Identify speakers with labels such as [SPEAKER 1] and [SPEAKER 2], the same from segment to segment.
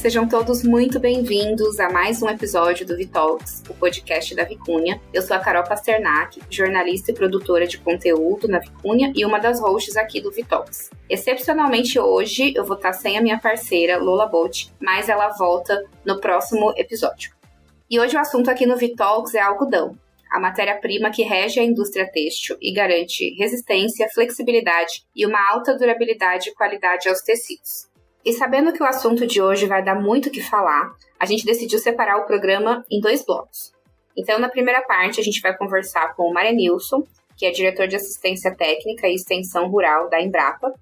[SPEAKER 1] Sejam todos muito bem-vindos a mais um episódio do Vitalks, o podcast da Vicunha. Eu sou a Carol Pasternak, jornalista e produtora de conteúdo na Vicunha e uma das hosts aqui do Vitalks. Excepcionalmente hoje eu vou estar sem a minha parceira Lola Bolt, mas ela volta no próximo episódio. E hoje o assunto aqui no Vitalks é algodão, a matéria-prima que rege a indústria têxtil e garante resistência, flexibilidade e uma alta durabilidade e qualidade aos tecidos. E sabendo que o assunto de hoje vai dar muito o que falar, a gente decidiu separar o programa em dois blocos. Então, na primeira parte, a gente vai conversar com o Maria Nilson, que é diretor de assistência técnica e extensão rural da Embrapa.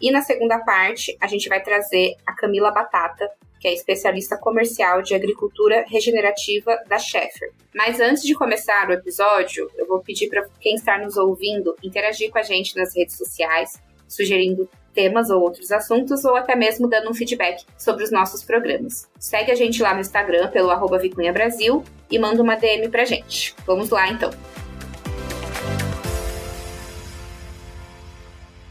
[SPEAKER 1] E na segunda parte, a gente vai trazer a Camila Batata, que é especialista comercial de agricultura regenerativa da Sheffer. Mas antes de começar o episódio, eu vou pedir para quem está nos ouvindo interagir com a gente nas redes sociais, sugerindo temas ou outros assuntos, ou até mesmo dando um feedback sobre os nossos programas. Segue a gente lá no Instagram pelo arroba Vicunha Brasil e manda uma DM pra gente. Vamos lá então.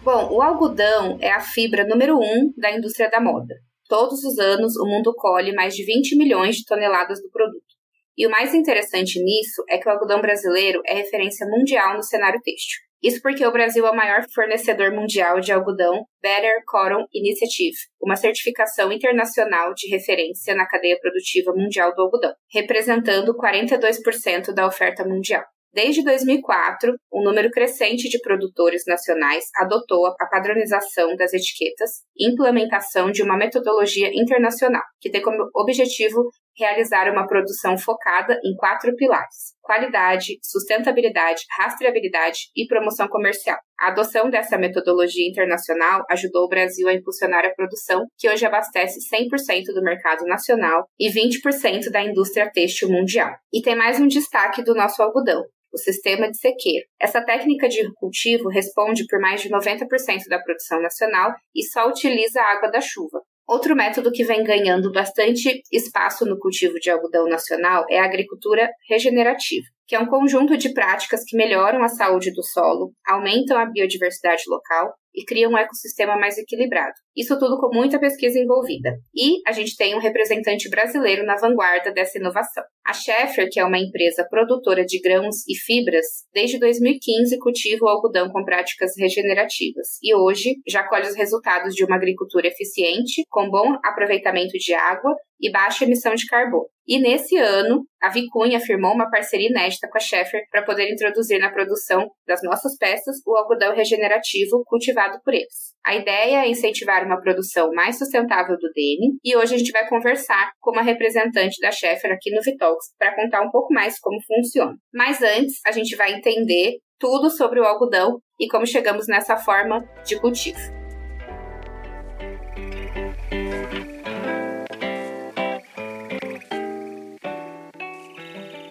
[SPEAKER 1] Bom, o algodão é a fibra número um da indústria da moda. Todos os anos, o mundo colhe mais de 20 milhões de toneladas do produto. E o mais interessante nisso é que o algodão brasileiro é referência mundial no cenário têxtil. Isso porque o Brasil é o maior fornecedor mundial de algodão Better Cotton Initiative, uma certificação internacional de referência na cadeia produtiva mundial do algodão, representando 42% da oferta mundial. Desde 2004, um número crescente de produtores nacionais adotou a padronização das etiquetas e implementação de uma metodologia internacional, que tem como objetivo realizar uma produção focada em quatro pilares: qualidade, sustentabilidade, rastreabilidade e promoção comercial. A adoção dessa metodologia internacional ajudou o Brasil a impulsionar a produção, que hoje abastece 100% do mercado nacional e 20% da indústria têxtil mundial. E tem mais um destaque do nosso algodão o sistema de sequeiro. Essa técnica de cultivo responde por mais de 90% da produção nacional e só utiliza a água da chuva. Outro método que vem ganhando bastante espaço no cultivo de algodão nacional é a agricultura regenerativa, que é um conjunto de práticas que melhoram a saúde do solo, aumentam a biodiversidade local e cria um ecossistema mais equilibrado. Isso tudo com muita pesquisa envolvida. E a gente tem um representante brasileiro na vanguarda dessa inovação. A Sheffer, que é uma empresa produtora de grãos e fibras, desde 2015 cultiva o algodão com práticas regenerativas e hoje já colhe os resultados de uma agricultura eficiente, com bom aproveitamento de água e baixa emissão de carbono. E nesse ano, a Vicunha firmou uma parceria inédita com a Sheffer para poder introduzir na produção das nossas peças o algodão regenerativo cultivado por eles. A ideia é incentivar uma produção mais sustentável do denim e hoje a gente vai conversar com uma representante da Sheffer aqui no Vitalks para contar um pouco mais como funciona. Mas antes, a gente vai entender tudo sobre o algodão e como chegamos nessa forma de cultivo.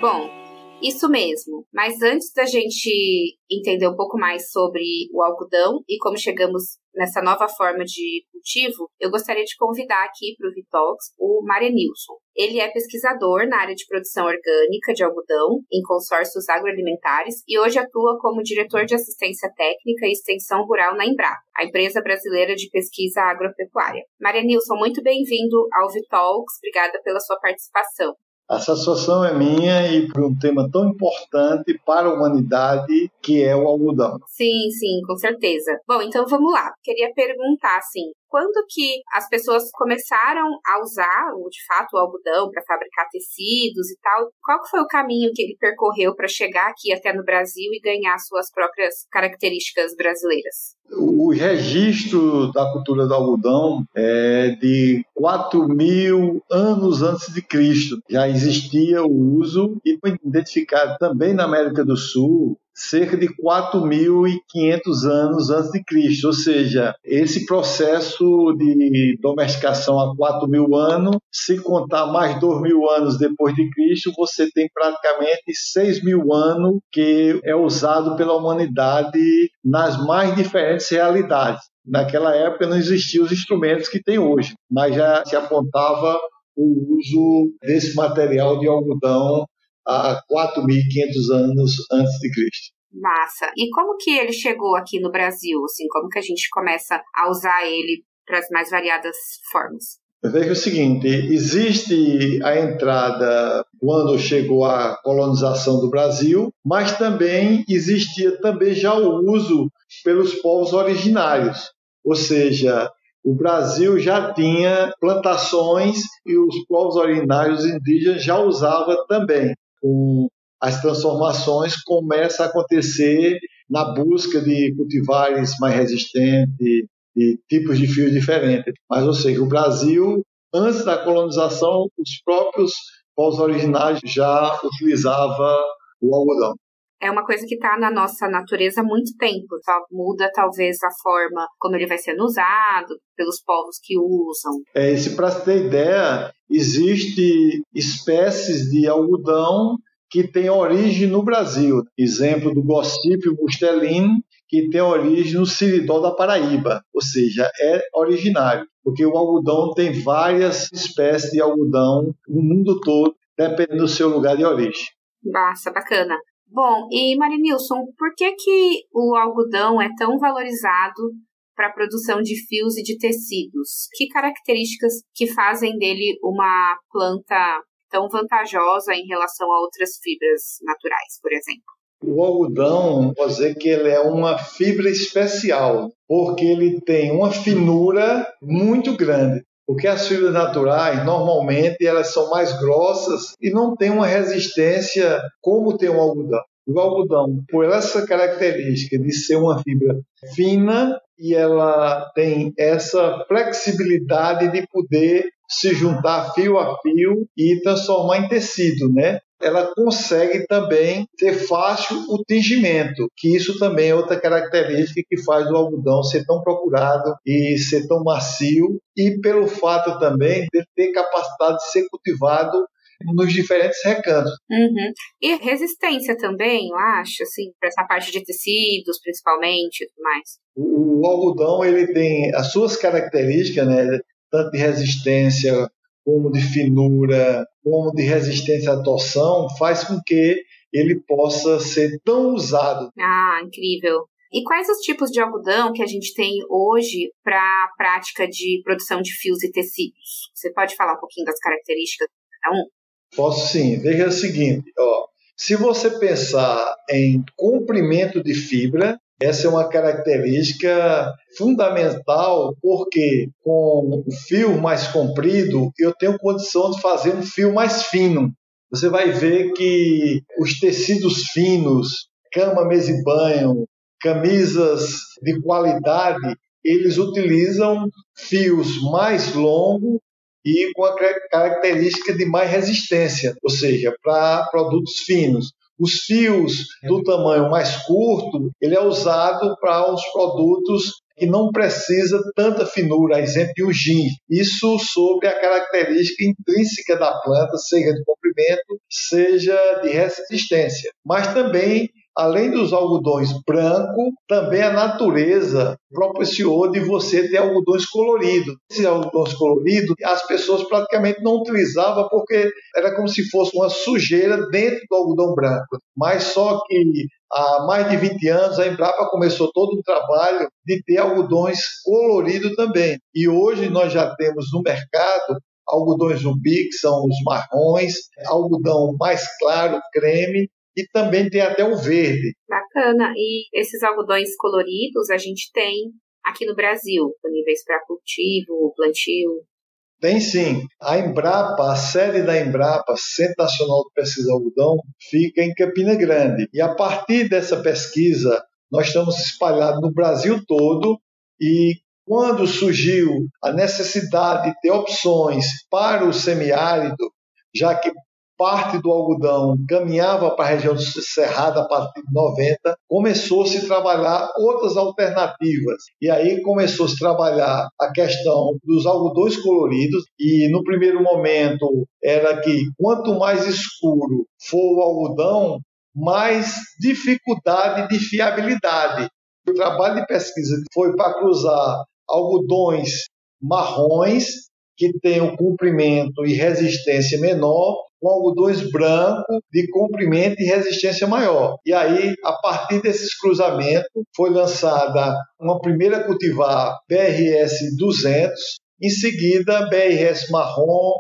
[SPEAKER 1] Bom, isso mesmo. Mas antes da gente entender um pouco mais sobre o algodão e como chegamos nessa nova forma de cultivo, eu gostaria de convidar aqui para o Vitox o Maria Nilson. Ele é pesquisador na área de produção orgânica de algodão em consórcios agroalimentares e hoje atua como diretor de assistência técnica e extensão rural na Embrapa, a empresa brasileira de pesquisa agropecuária. Maria Nilson, muito bem-vindo ao Vitalks. Obrigada pela sua participação.
[SPEAKER 2] A satisfação é minha e por um tema tão importante para a humanidade que é o algodão.
[SPEAKER 1] Sim, sim, com certeza. Bom, então vamos lá. Queria perguntar assim, quando que as pessoas começaram a usar, de fato, o algodão para fabricar tecidos e tal? Qual foi o caminho que ele percorreu para chegar aqui até no Brasil e ganhar suas próprias características brasileiras?
[SPEAKER 2] O registro da cultura do algodão é de 4 mil anos antes de Cristo. Já existia o uso e foi identificado também na América do Sul cerca de 4.500 anos antes de Cristo, ou seja, esse processo de domesticação há 4.000 anos, se contar mais 2.000 anos depois de Cristo, você tem praticamente 6.000 anos que é usado pela humanidade nas mais diferentes realidades. Naquela época não existiam os instrumentos que tem hoje, mas já se apontava o uso desse material de algodão há 4.500 anos antes de Cristo.
[SPEAKER 1] Massa. E como que ele chegou aqui no Brasil? Assim, como que a gente começa a usar ele para as mais variadas formas?
[SPEAKER 2] Veja o seguinte: existe a entrada quando chegou a colonização do Brasil, mas também existia também já o uso pelos povos originários, ou seja, o Brasil já tinha plantações e os povos originários indígenas já usavam também. Com as transformações começa a acontecer na busca de cultivares mais resistentes, de tipos de fios diferentes. Mas, ou seja, o Brasil, antes da colonização, os próprios povos originários já utilizavam o algodão.
[SPEAKER 1] É uma coisa que está na nossa natureza há muito tempo. Só muda, talvez, a forma como ele vai sendo usado pelos povos que usam.
[SPEAKER 2] É, se para ter ideia, existe espécies de algodão que tem origem no Brasil. Exemplo do gossipio mustelin, que tem origem no Siridó da Paraíba, ou seja, é originário, porque o algodão tem várias espécies de algodão no mundo todo, dependendo do seu lugar de origem.
[SPEAKER 1] Nossa, bacana. Bom, e Marinilson, por que, que o algodão é tão valorizado para a produção de fios e de tecidos? Que características que fazem dele uma planta tão vantajosa em relação a outras fibras naturais, por exemplo?
[SPEAKER 2] O algodão, pode dizer que ele é uma fibra especial, porque ele tem uma finura muito grande. Porque as fibras naturais, normalmente, elas são mais grossas e não têm uma resistência como tem o algodão. O algodão, por essa característica de ser uma fibra fina e ela tem essa flexibilidade de poder se juntar fio a fio e transformar em tecido, né? Ela consegue também ter fácil o tingimento, que isso também é outra característica que faz o algodão ser tão procurado e ser tão macio, e pelo fato também de ter capacidade de ser cultivado nos diferentes recantos.
[SPEAKER 1] Uhum. E resistência também, eu acho, assim, para essa parte de tecidos, principalmente, e tudo mais.
[SPEAKER 2] O, o, algodão, ele tem as suas características, né? tanto de resistência como de finura, como de resistência à torção, faz com que ele possa ser tão usado.
[SPEAKER 1] Ah, incrível. E quais os tipos de algodão que a gente tem hoje para a prática de produção de fios e tecidos? Você pode falar um pouquinho das características de cada um?
[SPEAKER 2] Posso sim. Veja o seguinte, ó, se você pensar em comprimento de fibra, essa é uma característica fundamental porque com o fio mais comprido eu tenho condição de fazer um fio mais fino. Você vai ver que os tecidos finos, cama, mesa e banho, camisas de qualidade, eles utilizam fios mais longos e com a característica de mais resistência, ou seja, para produtos finos. Os fios do tamanho mais curto, ele é usado para os produtos que não precisa tanta finura, exemplo de gin. Isso sob a característica intrínseca da planta, seja de comprimento, seja de resistência. Mas também além dos algodões branco, também a natureza propiciou de você ter algodões coloridos. Esses algodões coloridos, as pessoas praticamente não utilizavam porque era como se fosse uma sujeira dentro do algodão branco. Mas só que há mais de 20 anos a Embrapa começou todo um trabalho de ter algodões coloridos também. E hoje nós já temos no mercado algodões zumbi, que são os marrons, algodão mais claro, creme, e também tem até o verde.
[SPEAKER 1] Bacana. E esses algodões coloridos a gente tem aqui no Brasil, disponíveis para cultivo, plantio.
[SPEAKER 2] Tem sim. A Embrapa, a sede da Embrapa, Centro Nacional de Pesquisa de Algodão, fica em Campina Grande. E a partir dessa pesquisa, nós estamos espalhados no Brasil todo e quando surgiu a necessidade de ter opções para o semiárido, já que parte do algodão caminhava para a região do Cerrado a partir de 90, começou-se a trabalhar outras alternativas. E aí começou-se a trabalhar a questão dos algodões coloridos, e no primeiro momento era que quanto mais escuro for o algodão, mais dificuldade de fiabilidade. O trabalho de pesquisa foi para cruzar algodões marrons que tenham comprimento e resistência menor com algodões brancos de comprimento e resistência maior. E aí, a partir desses cruzamentos, foi lançada uma primeira cultivar PRS 200, em seguida BRS marrom,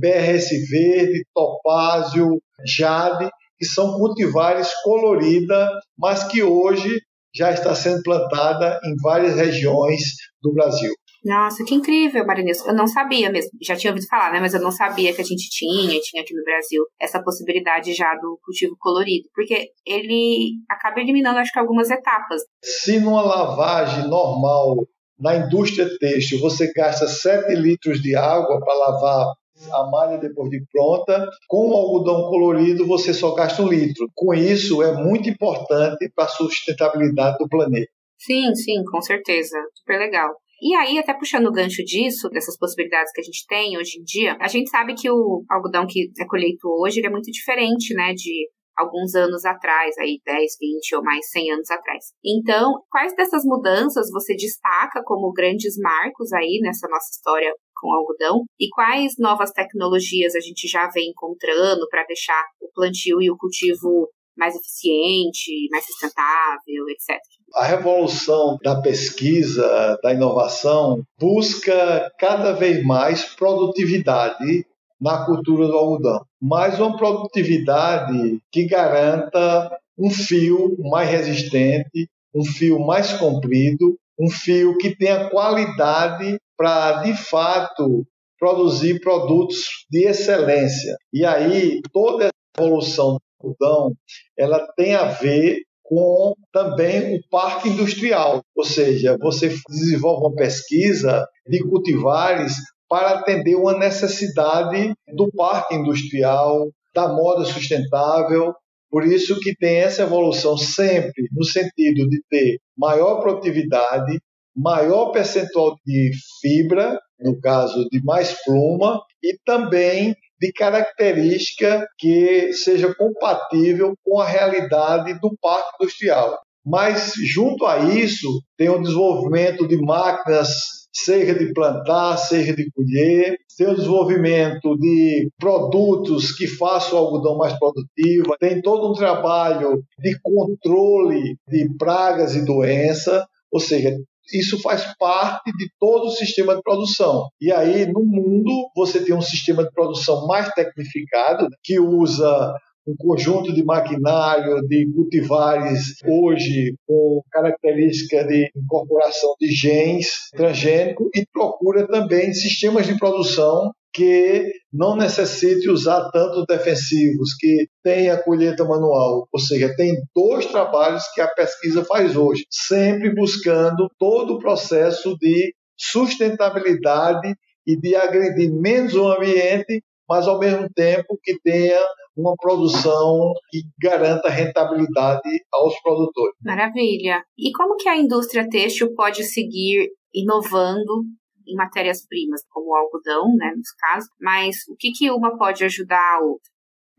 [SPEAKER 2] BRS verde, topázio, jade, que são cultivares colorida, mas que hoje já está sendo plantada em várias regiões do Brasil.
[SPEAKER 1] Nossa, que incrível, Marinilson. Eu não sabia mesmo. Já tinha ouvido falar, né? Mas eu não sabia que a gente tinha, tinha aqui no Brasil, essa possibilidade já do cultivo colorido. Porque ele acaba eliminando, acho que, algumas etapas.
[SPEAKER 2] Se numa lavagem normal na indústria têxtil você gasta 7 litros de água para lavar a malha depois de pronta, com o algodão colorido você só gasta um litro. Com isso, é muito importante para a sustentabilidade do planeta.
[SPEAKER 1] Sim, sim, com certeza. Super legal. E aí, até puxando o gancho disso, dessas possibilidades que a gente tem hoje em dia, a gente sabe que o algodão que é colheito hoje é muito diferente, né, de alguns anos atrás, aí 10, 20 ou mais 100 anos atrás. Então, quais dessas mudanças você destaca como grandes marcos aí nessa nossa história com algodão e quais novas tecnologias a gente já vem encontrando para deixar o plantio e o cultivo mais eficiente, mais sustentável, etc.
[SPEAKER 2] A revolução da pesquisa, da inovação, busca cada vez mais produtividade na cultura do algodão, mas uma produtividade que garanta um fio mais resistente, um fio mais comprido, um fio que tenha qualidade para, de fato, produzir produtos de excelência. E aí, toda essa evolução do algodão, ela tem a ver com também o parque industrial, ou seja, você desenvolve uma pesquisa de cultivares para atender uma necessidade do parque industrial, da moda sustentável. Por isso que tem essa evolução sempre no sentido de ter maior produtividade, maior percentual de fibra, no caso de mais pluma, e também de característica que seja compatível com a realidade do parque industrial. Mas, junto a isso, tem o desenvolvimento de máquinas, seja de plantar, seja de colher, tem o desenvolvimento de produtos que façam o algodão mais produtivo, tem todo um trabalho de controle de pragas e doenças, ou seja, isso faz parte de todo o sistema de produção. E aí, no mundo, você tem um sistema de produção mais tecnificado, que usa um conjunto de maquinário, de cultivares, hoje com característica de incorporação de genes transgênicos e procura também sistemas de produção que não necessite usar tanto defensivos, que tenha colheita manual. Ou seja, tem dois trabalhos que a pesquisa faz hoje, sempre buscando todo o processo de sustentabilidade e de agredir menos o ambiente, mas ao mesmo tempo que tenha uma produção que garanta rentabilidade aos produtores.
[SPEAKER 1] Maravilha. E como que a indústria têxtil pode seguir inovando em matérias-primas, como o algodão, né, nos casos, mas o que, que uma pode ajudar a outra?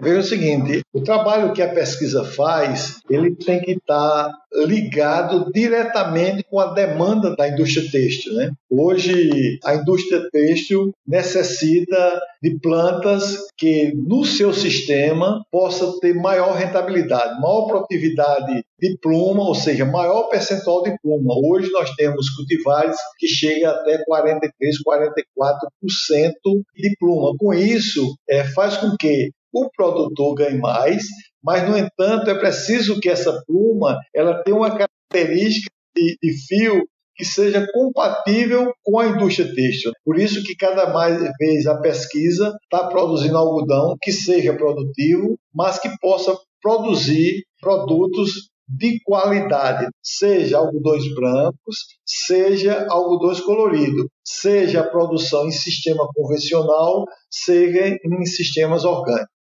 [SPEAKER 2] Veja o seguinte, o trabalho que a pesquisa faz, ele tem que estar ligado diretamente com a demanda da indústria têxtil. Né? Hoje, a indústria têxtil necessita de plantas que, no seu sistema, possa ter maior rentabilidade, maior produtividade de pluma, ou seja, maior percentual de pluma. Hoje nós temos cultivares que chegam até 43, 44% de pluma. Com isso, é, faz com que o produtor ganhe mais, mas, no entanto, é preciso que essa pluma ela tenha uma característica de, de fio que seja compatível com a indústria têxtil. Por isso que cada mais vez a pesquisa está produzindo algodão que seja produtivo, mas que possa produzir produtos de qualidade, seja algodões brancos, seja algodões coloridos, seja a produção em sistema convencional, seja em sistemas orgânicos.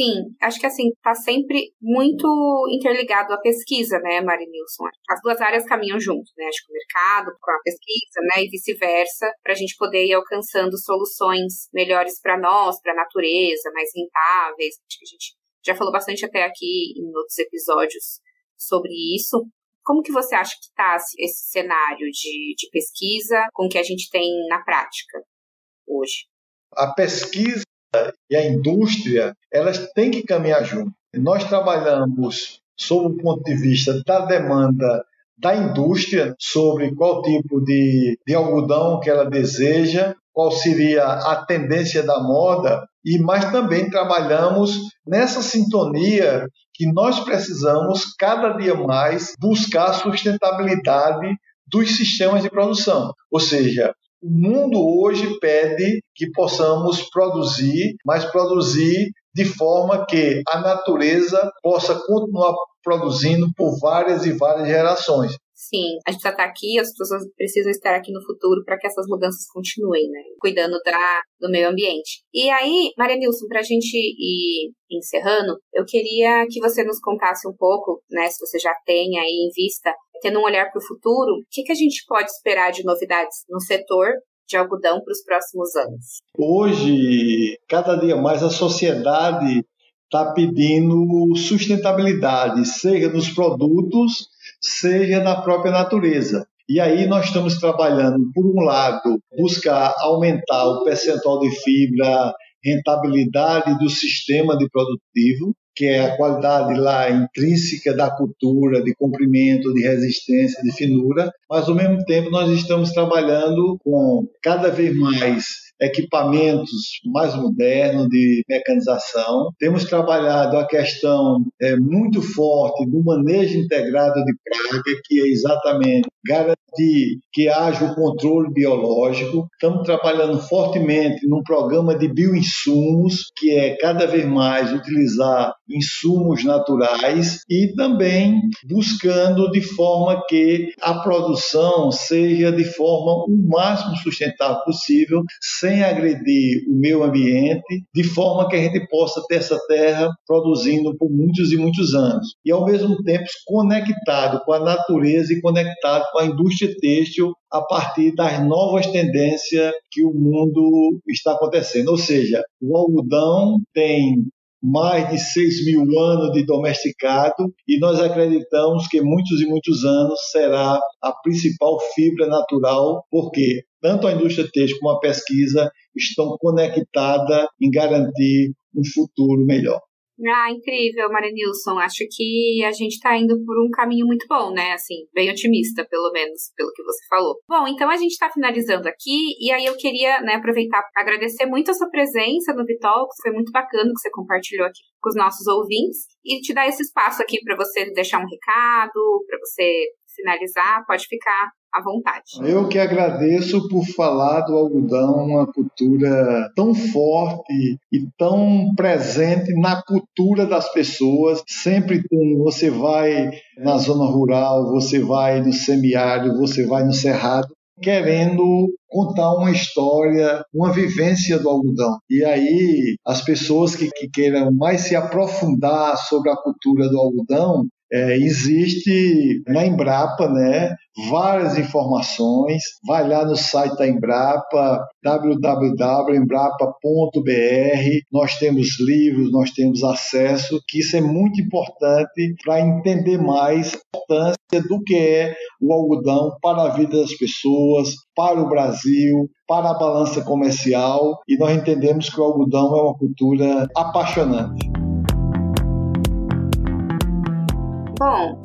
[SPEAKER 1] Sim, acho que assim, tá sempre muito interligado à pesquisa, né, Marinilson? As duas áreas caminham juntos, né? Acho que o mercado com a pesquisa, né, e vice-versa, para a gente poder ir alcançando soluções melhores para nós, para a natureza, mais rentáveis. Acho que a gente já falou bastante até aqui em outros episódios sobre isso. Como que você acha que está esse cenário de, de pesquisa com o que a gente tem na prática hoje?
[SPEAKER 2] A pesquisa e a indústria, elas têm que caminhar junto. Nós trabalhamos sob o ponto de vista da demanda da indústria sobre qual tipo de, de algodão que ela deseja, qual seria a tendência da moda, e mas também trabalhamos nessa sintonia que nós precisamos cada dia mais buscar a sustentabilidade dos sistemas de produção. Ou seja, o mundo hoje pede que possamos produzir, mas produzir de forma que a natureza possa continuar produzindo por várias e várias gerações.
[SPEAKER 1] Sim, a gente está aqui, as pessoas precisam estar aqui no futuro para que essas mudanças continuem, né? Cuidando da, do meio ambiente. E aí, Maria Nilson, para a gente ir encerrando, eu queria que você nos contasse um pouco, né, se você já tem aí em vista, tendo um olhar para o futuro, o que, que a gente pode esperar de novidades no setor de algodão para os próximos anos?
[SPEAKER 2] Hoje, cada dia mais a sociedade está pedindo sustentabilidade, seja nos produtos, seja na própria natureza. E aí nós estamos trabalhando, por um lado, buscar aumentar o percentual de fibra, rentabilidade do sistema de produtivo, que é a qualidade lá intrínseca da cultura, de comprimento, de resistência, de finura, mas ao mesmo tempo nós estamos trabalhando com cada vez mais equipamentos mais modernos de mecanização. Temos trabalhado a questão é, muito forte do manejo integrado de praga, que é exatamente garantir que haja o controle biológico. Estamos trabalhando fortemente num programa de bioinsumos, que é cada vez mais utilizar insumos naturais e também buscando de forma que a produção seja de forma o máximo sustentável possível, sem agredir o meio ambiente, de forma que a gente possa ter essa terra produzindo por muitos e muitos anos. E ao mesmo tempo conectado com a natureza e conectado com a indústria têxtil a partir das novas tendências que o mundo está acontecendo. Ou seja, o algodão tem mais de 6 mil anos de domesticado e nós acreditamos que muitos e muitos anos será a principal fibra natural, porque tanto a indústria têxtil como a pesquisa estão conectadas em garantir um futuro melhor.
[SPEAKER 1] Ah, incrível, Maria Nilson. Acho que a gente está indo por um caminho muito bom, né? Assim, bem otimista, pelo menos, pelo que você falou. Bom, então a gente está finalizando aqui, e aí eu queria né, aproveitar para agradecer muito a sua presença no Bitalks. Foi muito bacana que você compartilhou aqui com os nossos ouvintes. E te dar esse espaço aqui para você deixar um recado, para você finalizar. Pode ficar à vontade.
[SPEAKER 2] Eu que agradeço por falar do algodão, uma cultura tão forte e tão presente na cultura das pessoas. Sempre tem, você vai na zona rural, você vai no semiárido, você vai no cerrado, querendo contar uma história, uma vivência do algodão. E aí, as pessoas que, que queiram mais se aprofundar sobre a cultura do algodão, é, existe na Embrapa, né, várias informações. Vai lá no site da Embrapa, www.embrapa.br. Nós temos livros, nós temos acesso, que isso é muito importante para entender mais a importância do que é o algodão para a vida das pessoas, para o Brasil, para a balança comercial. E nós entendemos que o algodão é uma cultura apaixonante.
[SPEAKER 1] Bom,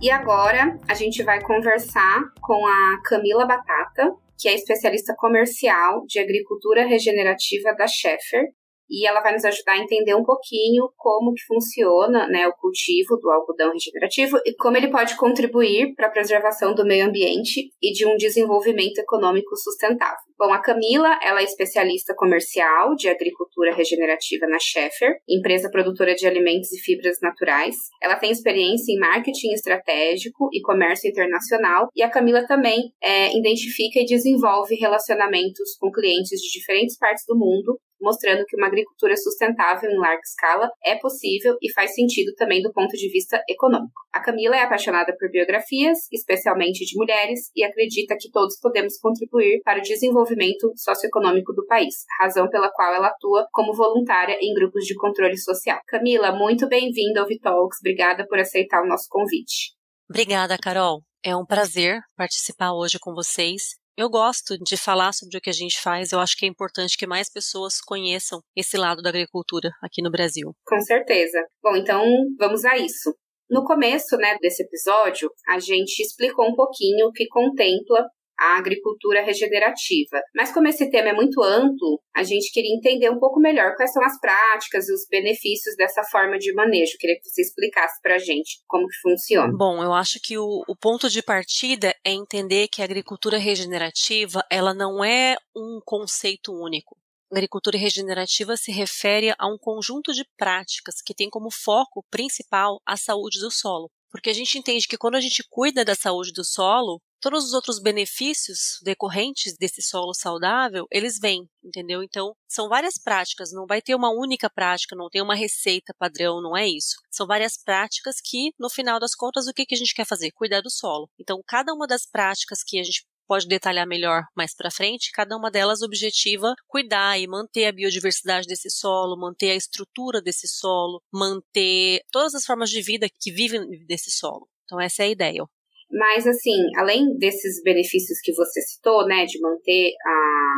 [SPEAKER 1] e agora a gente vai conversar com a Camila Batata, que é especialista comercial de agricultura regenerativa da Sheffer, e ela vai nos ajudar a entender um pouquinho como que funciona né, o cultivo do algodão regenerativo e como ele pode contribuir para a preservação do meio ambiente e de um desenvolvimento econômico sustentável. Bom, a Camila, ela é especialista comercial de agricultura regenerativa na Sheffer, empresa produtora de alimentos e fibras naturais. Ela tem experiência em marketing estratégico e comércio internacional e a Camila também é, identifica e desenvolve relacionamentos com clientes de diferentes partes do mundo mostrando que uma agricultura sustentável em larga escala é possível e faz sentido também do ponto de vista econômico. A Camila é apaixonada por biografias, especialmente de mulheres, e acredita que todos podemos contribuir para o desenvolvimento socioeconômico do país, razão pela qual ela atua como voluntária em grupos de controle social. Camila, muito bem-vinda ao Vitalks. Obrigada por aceitar o nosso convite.
[SPEAKER 3] Obrigada, Carol. É um prazer participar hoje com vocês eu gosto de falar sobre o que a gente faz, eu acho que é importante que mais pessoas conheçam esse lado da agricultura aqui no Brasil.
[SPEAKER 1] Com certeza. Bom, então vamos a isso. No começo né, desse episódio, a gente explicou um pouquinho o que contempla a agricultura regenerativa. Mas como esse tema é muito amplo, a gente queria entender um pouco melhor quais são as práticas e os benefícios dessa forma de manejo. Queria que você explicasse para a gente como que funciona.
[SPEAKER 3] Bom, eu acho que o, o ponto de partida é entender que a agricultura regenerativa ela não é um conceito único. Agricultura regenerativa se refere a um conjunto de práticas que tem como foco principal a saúde do solo. Porque a gente entende que quando a gente cuida da saúde do solo, todos os outros benefícios decorrentes desse solo saudável, eles vêm, entendeu? Então, são várias práticas, não vai ter uma única prática, não tem uma receita padrão, não é isso. São várias práticas que, no final das contas, o que, que a gente quer fazer? Cuidar do solo. Então, cada uma das práticas que a gente pode detalhar melhor mais para frente, cada uma delas objetiva cuidar e manter a biodiversidade desse solo, manter a estrutura desse solo, manter todas as formas de vida que vivem desse solo. Então essa é a ideia.
[SPEAKER 1] Mas assim, além desses benefícios que você citou, né, de manter a,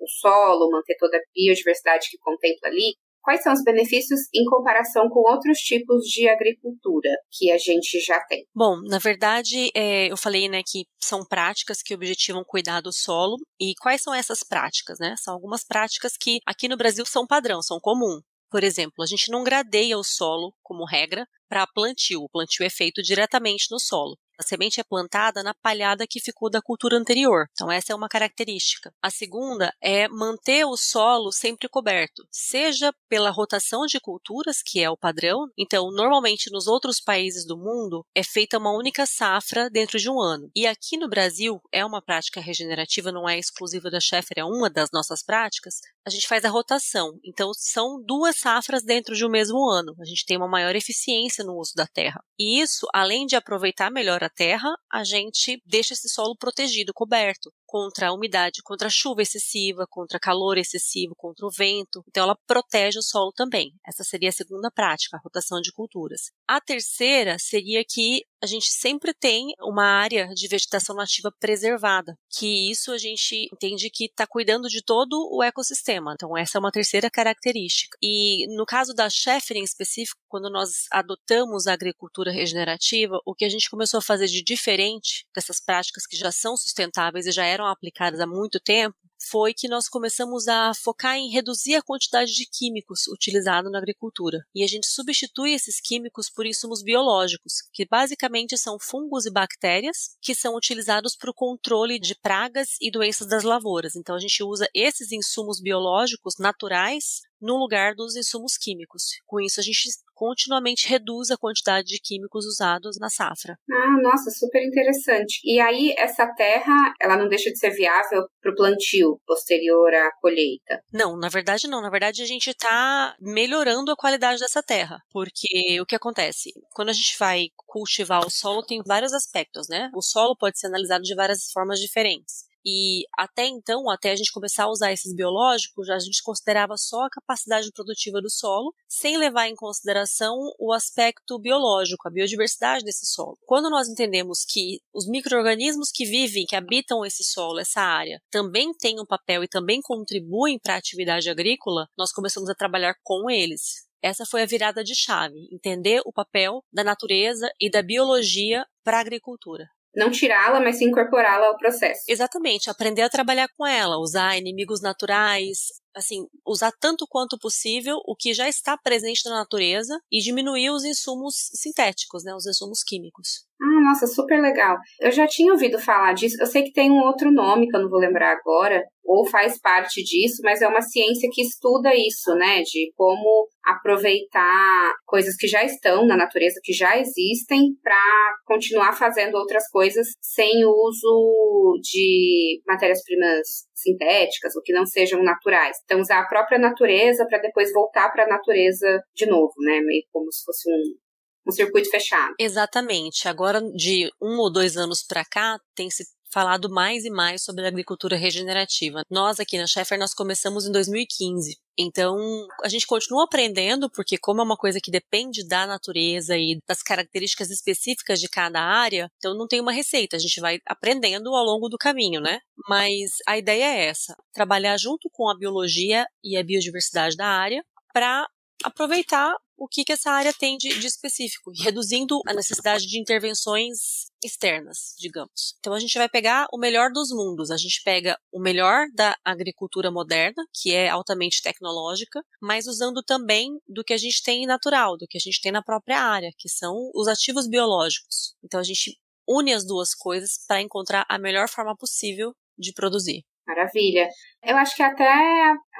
[SPEAKER 1] o solo, manter toda a biodiversidade que contempla ali, Quais são os benefícios em comparação com outros tipos de agricultura que a gente já tem?
[SPEAKER 3] Bom, na verdade, é, eu falei né, que são práticas que objetivam cuidar do solo. E quais são essas práticas? Né? São algumas práticas que aqui no Brasil são padrão, são comum. Por exemplo, a gente não gradeia o solo como regra para plantio. O plantio é feito diretamente no solo. A semente é plantada na palhada que ficou da cultura anterior. Então, essa é uma característica. A segunda é manter o solo sempre coberto, seja pela rotação de culturas, que é o padrão. Então, normalmente nos outros países do mundo é feita uma única safra dentro de um ano. E aqui no Brasil é uma prática regenerativa, não é exclusiva da Sheffer, é uma das nossas práticas. A gente faz a rotação. Então, são duas safras dentro de um mesmo ano. A gente tem uma maior eficiência no uso da terra. E isso, além de aproveitar melhor a terra, a gente deixa esse solo protegido, coberto contra a umidade, contra a chuva excessiva, contra calor excessivo, contra o vento. Então ela protege o solo também. Essa seria a segunda prática, a rotação de culturas. A terceira seria que a gente sempre tem uma área de vegetação nativa preservada, que isso a gente entende que está cuidando de todo o ecossistema. Então essa é uma terceira característica. E no caso da Sheffer em específico, quando nós adotamos a agricultura regenerativa, o que a gente começou a fazer de diferente dessas práticas que já são sustentáveis e já eram eram aplicadas há muito tempo, foi que nós começamos a focar em reduzir a quantidade de químicos utilizados na agricultura. E a gente substitui esses químicos por insumos biológicos, que basicamente são fungos e bactérias que são utilizados para o controle de pragas e doenças das lavouras. Então a gente usa esses insumos biológicos naturais no lugar dos insumos químicos. Com isso, a gente continuamente reduz a quantidade de químicos usados na safra.
[SPEAKER 1] Ah, nossa, super interessante. E aí, essa terra, ela não deixa de ser viável para o plantio posterior à colheita?
[SPEAKER 3] Não, na verdade não. Na verdade, a gente está melhorando a qualidade dessa terra. Porque o que acontece? Quando a gente vai cultivar o solo, tem vários aspectos, né? O solo pode ser analisado de várias formas diferentes. E até então, até a gente começar a usar esses biológicos, a gente considerava só a capacidade produtiva do solo, sem levar em consideração o aspecto biológico, a biodiversidade desse solo. Quando nós entendemos que os micro-organismos que vivem, que habitam esse solo, essa área, também têm um papel e também contribuem para a atividade agrícola, nós começamos a trabalhar com eles. Essa foi a virada de chave, entender o papel da natureza e da biologia para a agricultura
[SPEAKER 1] não tirá-la, mas sim incorporá-la ao processo.
[SPEAKER 3] Exatamente, aprender a trabalhar com ela, usar inimigos naturais, assim, usar tanto quanto possível o que já está presente na natureza e diminuir os insumos sintéticos, né, os insumos químicos.
[SPEAKER 1] Ah, nossa, super legal. Eu já tinha ouvido falar disso. Eu sei que tem um outro nome que eu não vou lembrar agora, ou faz parte disso, mas é uma ciência que estuda isso, né? De como aproveitar coisas que já estão na natureza, que já existem, para continuar fazendo outras coisas sem uso de matérias-primas sintéticas ou que não sejam naturais. Então, usar a própria natureza para depois voltar para a natureza de novo, né? Meio como se fosse um, um circuito fechado.
[SPEAKER 3] Exatamente. Agora, de um ou dois anos para cá, tem se falado mais e mais sobre a agricultura regenerativa. Nós aqui na Sheffer nós começamos em 2015. Então, a gente continua aprendendo, porque como é uma coisa que depende da natureza e das características específicas de cada área, então não tem uma receita, a gente vai aprendendo ao longo do caminho, né? Mas a ideia é essa, trabalhar junto com a biologia e a biodiversidade da área para aproveitar o que, que essa área tem de, de específico, reduzindo a necessidade de intervenções externas, digamos. Então a gente vai pegar o melhor dos mundos. A gente pega o melhor da agricultura moderna, que é altamente tecnológica, mas usando também do que a gente tem natural, do que a gente tem na própria área, que são os ativos biológicos. Então a gente une as duas coisas para encontrar a melhor forma possível de produzir.
[SPEAKER 1] Maravilha. Eu acho que até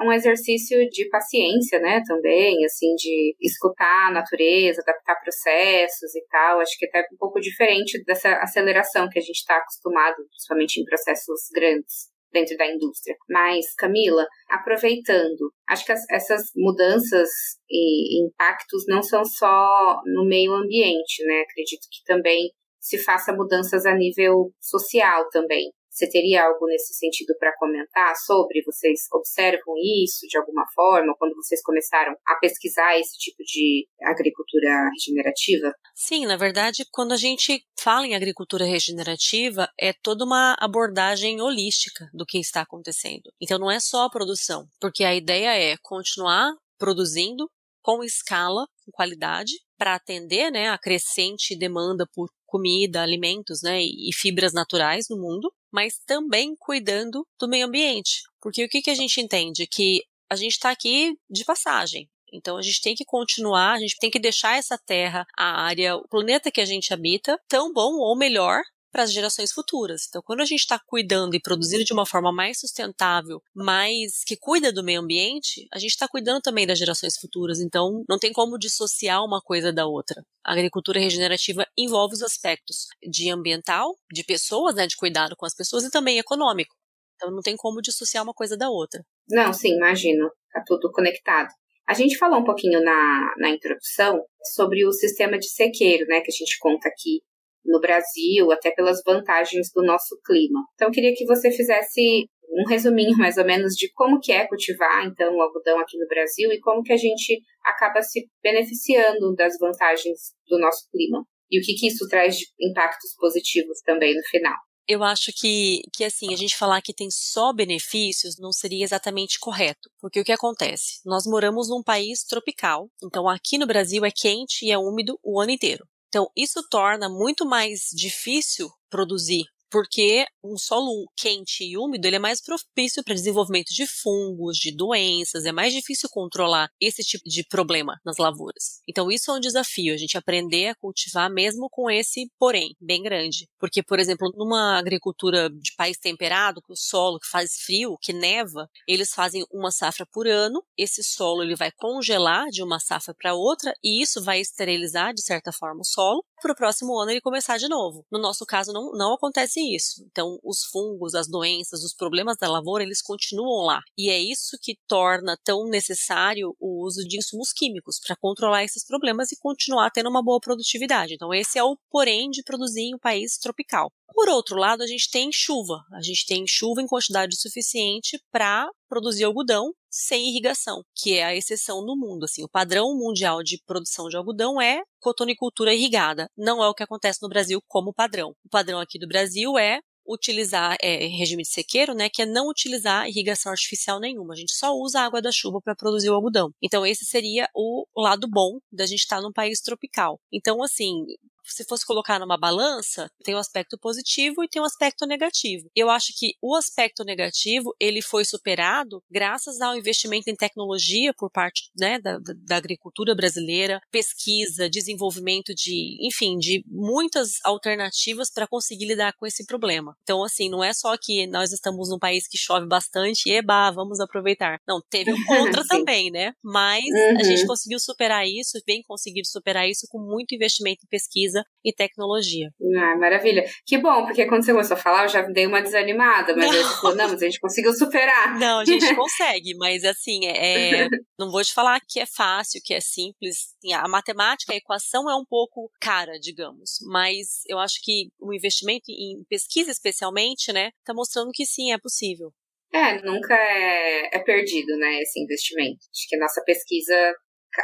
[SPEAKER 1] um exercício de paciência, né, também, assim, de escutar a natureza, adaptar processos e tal. Acho que até um pouco diferente dessa aceleração que a gente está acostumado, principalmente em processos grandes dentro da indústria. Mas, Camila, aproveitando, acho que as, essas mudanças e impactos não são só no meio ambiente, né? Acredito que também se faça mudanças a nível social também. Você teria algo nesse sentido para comentar sobre? Vocês observam isso de alguma forma quando vocês começaram a pesquisar esse tipo de agricultura regenerativa?
[SPEAKER 3] Sim, na verdade, quando a gente fala em agricultura regenerativa, é toda uma abordagem holística do que está acontecendo. Então não é só a produção, porque a ideia é continuar produzindo com escala, com qualidade, para atender né, a crescente demanda por comida, alimentos né, e fibras naturais no mundo, mas também cuidando do meio ambiente. Porque o que, que a gente entende? Que a gente está aqui de passagem. Então a gente tem que continuar, a gente tem que deixar essa terra, a área, o planeta que a gente habita, tão bom ou melhor para as gerações futuras. Então, quando a gente está cuidando e produzindo de uma forma mais sustentável, mais que cuida do meio ambiente, a gente está cuidando também das gerações futuras. Então, não tem como dissociar uma coisa da outra. A agricultura regenerativa envolve os aspectos de ambiental, de pessoas, né, de cuidado com as pessoas e também econômico. Então, não tem como dissociar uma coisa da outra.
[SPEAKER 1] Não, sim, imagino. Está tudo conectado. A gente falou um pouquinho na, na introdução sobre o sistema de sequeiro, né, que a gente conta aqui no Brasil, até pelas vantagens do nosso clima. Então, queria que você fizesse um resuminho mais ou menos de como que é cultivar então o algodão aqui no Brasil e como que a gente acaba se beneficiando das vantagens do nosso clima e o que, que isso traz de impactos positivos também no final.
[SPEAKER 3] Eu acho que, que assim, a gente falar que tem só benefícios não seria exatamente correto. Porque o que acontece? Nós moramos num país tropical, então aqui no Brasil é quente e é úmido o ano inteiro. Então, isso torna muito mais difícil produzir porque um solo quente e úmido ele é mais propício para desenvolvimento de fungos, de doenças, é mais difícil controlar esse tipo de problema nas lavouras. Então isso é um desafio, a gente aprender a cultivar mesmo com esse porém bem grande, porque por exemplo, numa agricultura de país temperado, que o solo que faz frio, que neva, eles fazem uma safra por ano, esse solo ele vai congelar de uma safra para outra e isso vai esterilizar de certa forma o solo, para o próximo ano ele começar de novo. No nosso caso não, não acontece isso. Então, os fungos, as doenças, os problemas da lavoura, eles continuam lá. E é isso que torna tão necessário o uso de insumos químicos para controlar esses problemas e continuar tendo uma boa produtividade. Então, esse é o porém de produzir em um país tropical. Por outro lado, a gente tem chuva. A gente tem chuva em quantidade suficiente para produzir algodão sem irrigação, que é a exceção no mundo. Assim, o padrão mundial de produção de algodão é cotonicultura irrigada. Não é o que acontece no Brasil como padrão. O padrão aqui do Brasil é utilizar é, regime de sequeiro, né, que é não utilizar irrigação artificial nenhuma. A gente só usa a água da chuva para produzir o algodão. Então esse seria o lado bom da gente estar tá num país tropical. Então assim, se fosse colocar numa balança, tem um aspecto positivo e tem um aspecto negativo. Eu acho que o aspecto negativo ele foi superado graças ao investimento em tecnologia por parte né, da, da agricultura brasileira, pesquisa, desenvolvimento de, enfim, de muitas alternativas para conseguir lidar com esse problema. Então, assim, não é só que nós estamos num país que chove bastante e eba, vamos aproveitar. Não, teve um contra também, né? Mas uhum. a gente uhum. conseguiu superar isso, bem conseguido superar isso com muito investimento em pesquisa pesquisa e tecnologia.
[SPEAKER 1] Ah, maravilha. Que bom, porque quando você começou a falar, eu já dei uma desanimada, mas não. Falou, não, mas a gente conseguiu superar.
[SPEAKER 3] Não, a gente consegue, mas assim, é, é, não vou te falar que é fácil, que é simples. A matemática, a equação é um pouco cara, digamos, mas eu acho que o investimento em pesquisa, especialmente, né, está mostrando que sim, é possível.
[SPEAKER 1] É, nunca é, é perdido, né, esse investimento. Acho que a nossa pesquisa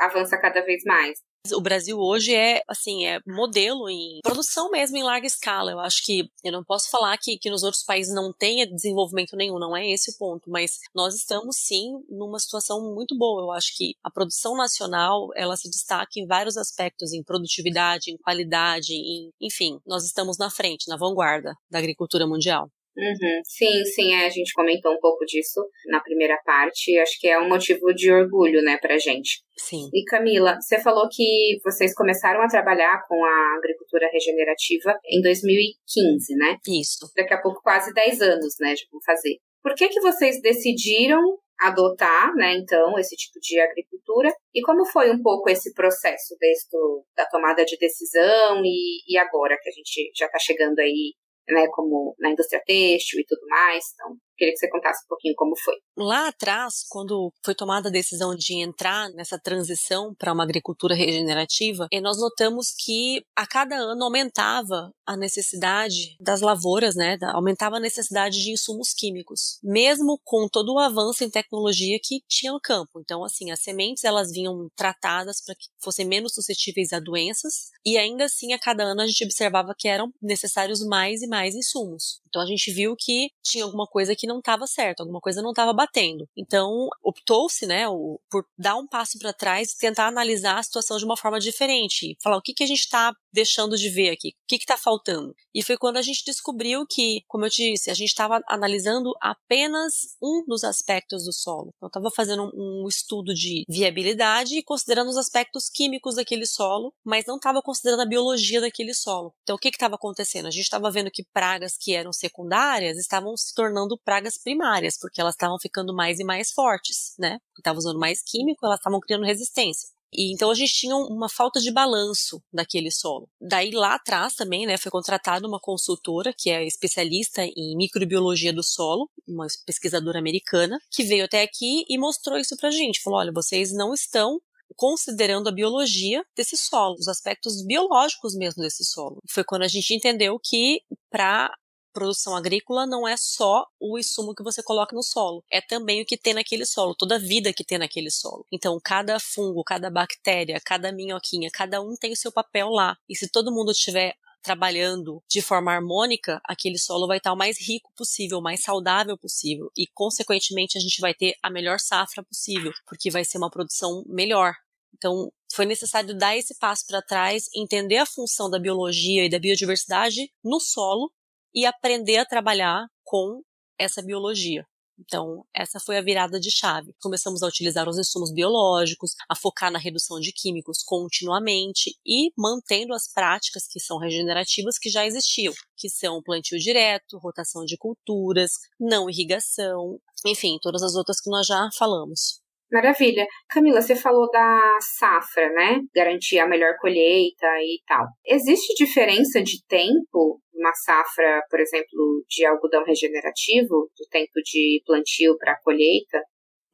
[SPEAKER 1] avança cada vez mais.
[SPEAKER 3] O Brasil hoje é, assim, é modelo em produção mesmo em larga escala. Eu acho que eu não posso falar que, que nos outros países não tenha desenvolvimento nenhum, não é esse o ponto, mas nós estamos sim numa situação muito boa. Eu acho que a produção nacional, ela se destaca em vários aspectos, em produtividade, em qualidade, em, enfim, nós estamos na frente, na vanguarda da agricultura mundial.
[SPEAKER 1] Uhum. Sim, sim, é, a gente comentou um pouco disso na primeira parte. Acho que é um motivo de orgulho, né, pra gente.
[SPEAKER 3] Sim.
[SPEAKER 1] E Camila, você falou que vocês começaram a trabalhar com a agricultura regenerativa em 2015, né?
[SPEAKER 3] Isso.
[SPEAKER 1] Daqui a pouco quase 10 anos, né, de fazer. Por que que vocês decidiram adotar, né, então, esse tipo de agricultura? E como foi um pouco esse processo desde do, da tomada de decisão e, e agora que a gente já está chegando aí né, como na indústria têxtil e tudo mais. Então, queria que você contasse um pouquinho como foi.
[SPEAKER 3] Lá atrás, quando foi tomada a decisão de entrar nessa transição para uma agricultura regenerativa, eh, nós notamos que a cada ano aumentava a necessidade das lavouras, né? Aumentava a necessidade de insumos químicos, mesmo com todo o avanço em tecnologia que tinha no campo. Então, assim, as sementes elas vinham tratadas para que fossem menos suscetíveis a doenças e ainda assim a cada ano a gente observava que eram necessários mais e mais insumos. Então a gente viu que tinha alguma coisa que não estava certo, alguma coisa não estava batendo. Então optou-se, né, por dar um passo para trás e tentar analisar a situação de uma forma diferente, falar o que, que a gente está deixando de ver aqui, o que está faltando. E foi quando a gente descobriu que, como eu disse, a gente estava analisando apenas um dos aspectos do solo. Então estava fazendo um estudo de viabilidade e considerando os aspectos químicos daquele solo, mas não estava considerando a biologia daquele solo. Então o que estava acontecendo? A gente estava vendo que pragas que eram secundárias estavam se tornando pragas primárias, porque elas estavam ficando mais e mais fortes, né? Estavam usando mais químico, elas estavam criando resistência. E então a gente tinha uma falta de balanço daquele solo. Daí lá atrás também, né, foi contratada uma consultora que é especialista em microbiologia do solo, uma pesquisadora americana, que veio até aqui e mostrou isso pra gente. Falou: olha, vocês não estão considerando a biologia desse solo, os aspectos biológicos mesmo desse solo. Foi quando a gente entendeu que para produção agrícola não é só o insumo que você coloca no solo, é também o que tem naquele solo, toda a vida que tem naquele solo. Então, cada fungo, cada bactéria, cada minhoquinha, cada um tem o seu papel lá. E se todo mundo estiver trabalhando de forma harmônica, aquele solo vai estar o mais rico possível, o mais saudável possível. E, consequentemente, a gente vai ter a melhor safra possível, porque vai ser uma produção melhor. Então, foi necessário dar esse passo para trás, entender a função da biologia e da biodiversidade no solo e aprender a trabalhar com essa biologia. Então, essa foi a virada de chave. Começamos a utilizar os insumos biológicos, a focar na redução de químicos continuamente e mantendo as práticas que são regenerativas que já existiam, que são plantio direto, rotação de culturas, não irrigação, enfim, todas as outras que nós já falamos.
[SPEAKER 1] Maravilha. Camila, você falou da safra, né? Garantir a melhor colheita e tal. Existe diferença de tempo uma safra, por exemplo, de algodão regenerativo, do tempo de plantio para colheita?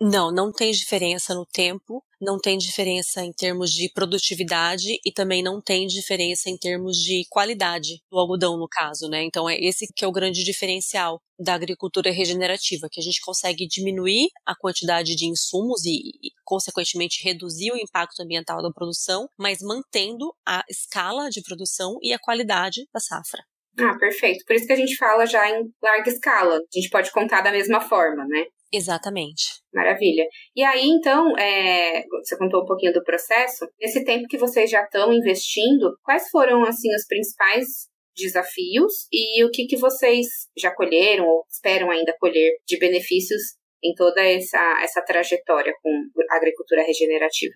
[SPEAKER 3] Não, não tem diferença no tempo, não tem diferença em termos de produtividade e também não tem diferença em termos de qualidade do algodão, no caso, né? Então é esse que é o grande diferencial da agricultura regenerativa, que a gente consegue diminuir a quantidade de insumos e, consequentemente, reduzir o impacto ambiental da produção, mas mantendo a escala de produção e a qualidade da safra.
[SPEAKER 1] Ah, perfeito. Por isso que a gente fala já em larga escala. A gente pode contar da mesma forma, né?
[SPEAKER 3] Exatamente.
[SPEAKER 1] Maravilha. E aí, então, é, você contou um pouquinho do processo. Nesse tempo que vocês já estão investindo, quais foram, assim, os principais desafios e o que, que vocês já colheram ou esperam ainda colher de benefícios em toda essa, essa trajetória com a agricultura regenerativa?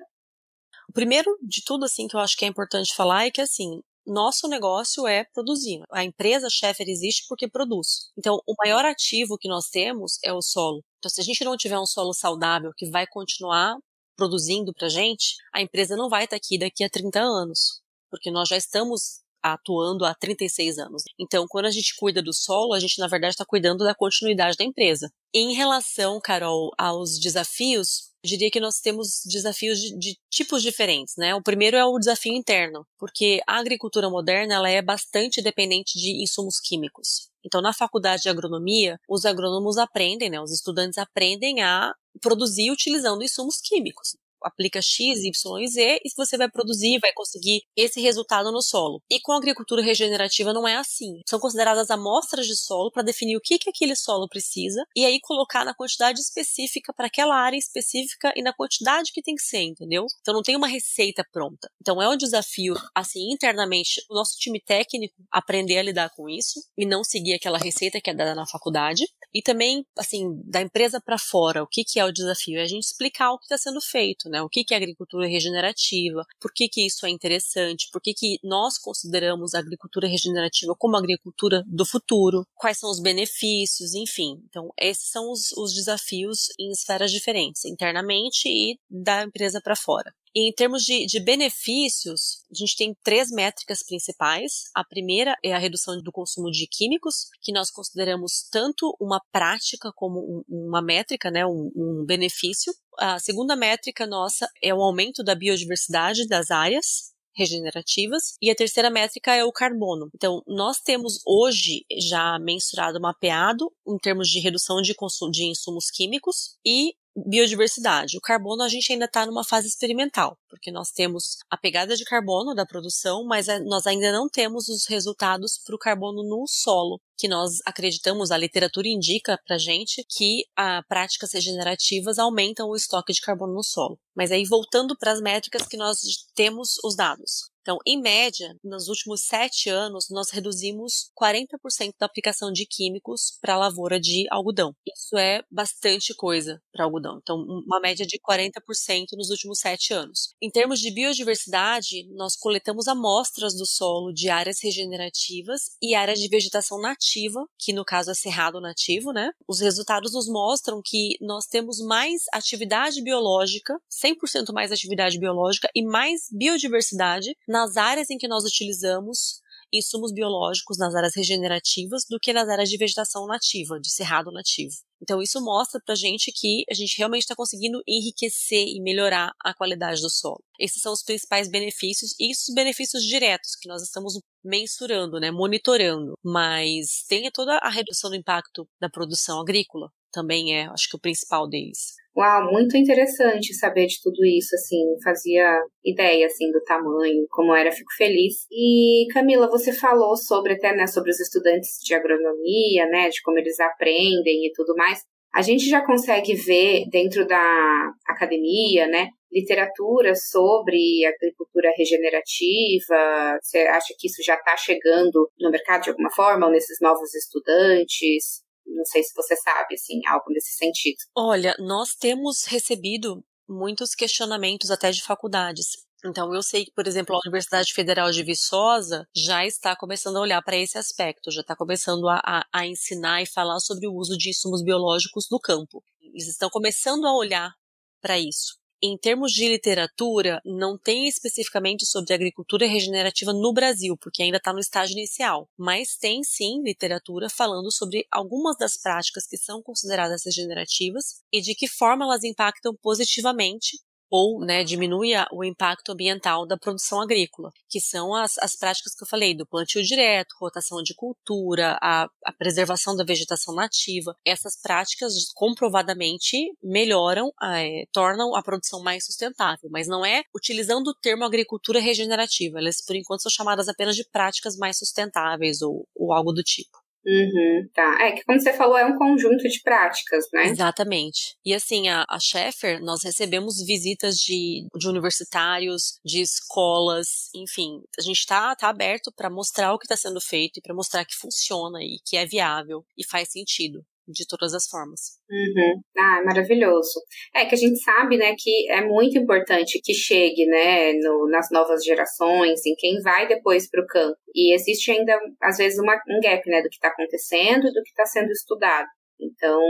[SPEAKER 3] O primeiro de tudo, assim, que eu acho que é importante falar é que, assim, nosso negócio é produzir. A empresa Sheffer existe porque produz. Então, o maior ativo que nós temos é o solo. Então, se a gente não tiver um solo saudável que vai continuar produzindo para gente, a empresa não vai estar aqui daqui a 30 anos, porque nós já estamos atuando há 36 anos. Então, quando a gente cuida do solo, a gente na verdade está cuidando da continuidade da empresa. Em relação, Carol, aos desafios, diria que nós temos desafios de, de, tipos diferentes, né? O primeiro é o desafio interno, porque a agricultura moderna ela é bastante dependente de insumos químicos. Então, na faculdade de agronomia, os agrônomos aprendem, né? Os estudantes aprendem a produzir utilizando insumos químicos aplica X, Y e Z e você vai produzir, vai conseguir esse resultado no solo. E com a agricultura regenerativa não é assim. São consideradas amostras de solo para definir o que, que aquele solo precisa e aí colocar na quantidade específica para aquela área específica e na quantidade que tem que ser, entendeu? Então não tem uma receita pronta. Então é um desafio, assim, internamente, o nosso time técnico aprender a lidar com isso e não seguir aquela receita que é dada na faculdade. E também, assim, da empresa para fora, o que, que é o desafio? É a gente explicar o que está sendo feito, né? O que, é agricultura regenerativa, por que, que isso é interessante, por que, que nós consideramos a agricultura regenerativa como agricultura do futuro, quais são os benefícios, enfim. Então, esses são os, os desafios em esferas diferentes, internamente e da empresa para fora. Em termos de, de, benefícios, a gente tem três métricas principais. A primeira é a redução do consumo de químicos, que nós consideramos tanto uma prática como um, uma métrica, né, um, um benefício. A segunda métrica nossa é o aumento da biodiversidade das áreas, regenerativas. E a terceira métrica é o carbono. Então, nós temos hoje já mensurado, mapeado, em termos de redução de consumo de insumos químicos e biodiversidade. O carbono a gente ainda está numa fase experimental, porque nós temos a pegada de carbono da produção, mas nós ainda não temos os resultados para o carbono no solo, que nós acreditamos, a literatura indica para gente que a, práticas regenerativas aumentam o estoque de carbono no solo. Mas aí voltando para as métricas que nós temos os dados. Então, em média, nos últimos sete anos, nós reduzimos 40% da aplicação de químicos para a lavoura de algodão. Isso é bastante coisa para algodão. Então, uma média de 40% nos últimos sete anos. Em termos de biodiversidade, nós coletamos amostras do solo de áreas regenerativas e áreas de vegetação nativa, que no caso é cerrado nativo, né? Os resultados nos mostram que nós temos mais atividade biológica, 100% mais atividade biológica e mais biodiversidade nas áreas em que nós utilizamos insumos biológicos nas áreas regenerativas do que nas áreas de vegetação nativa, de cerrado nativo. Então isso mostra pra gente que a gente realmente está conseguindo enriquecer e melhorar a qualidade do solo. Esses são os principais benefícios e os benefícios diretos que nós estamos mensurando, né, monitorando. Mas tem toda a redução do impacto da produção agrícola, também é, acho que o principal deles.
[SPEAKER 1] Uau, muito interessante saber de tudo isso, assim, fazia ideia, assim, do tamanho, como era, fico feliz. E, Camila, você falou sobre, até, né, sobre os estudantes de agronomia, né, de como eles aprendem e tudo mais. A gente já consegue ver dentro da academia, né, literatura sobre agricultura regenerativa? Você acha que isso já está chegando no mercado de alguma forma, ou nesses novos estudantes? Não sei se você sabe, assim, algo nesse sentido.
[SPEAKER 3] Olha, nós temos recebido muitos questionamentos até de faculdades. Então, eu sei que, por exemplo, a Universidade Federal de Viçosa já está começando a olhar para esse aspecto, já está começando a, a, a, ensinar e falar sobre o uso de insumos biológicos no campo. Eles estão começando a olhar para isso. Em termos de literatura, não tem especificamente sobre agricultura regenerativa no Brasil, porque ainda está no estágio inicial. Mas tem sim literatura falando sobre algumas das práticas que são consideradas regenerativas e de que forma elas impactam positivamente ou né, diminui o impacto ambiental da produção agrícola, que são as, as práticas que eu falei, do plantio direto, rotação de cultura, a, a preservação da vegetação nativa. Essas práticas comprovadamente melhoram, é, tornam a produção mais sustentável, mas não é utilizando o termo agricultura regenerativa. Elas, por enquanto, são chamadas apenas de práticas mais sustentáveis ou, ou algo do tipo.
[SPEAKER 1] Uhum, tá. É que, como você falou, é um conjunto de práticas, né?
[SPEAKER 3] Exatamente. E assim, a, a Sheffer, nós recebemos visitas de, de universitários, de escolas, enfim. A gente está tá aberto para mostrar o que está sendo feito e para mostrar que funciona e que é viável e faz sentido de todas as formas.
[SPEAKER 1] Uhum. Ah, maravilhoso. É que a gente sabe, né, que é muito importante que chegue, né, no, nas novas gerações, em quem vai depois para o campo. E existe ainda, às vezes, uma, um gap, né, do que está acontecendo e do que está sendo estudado. Então,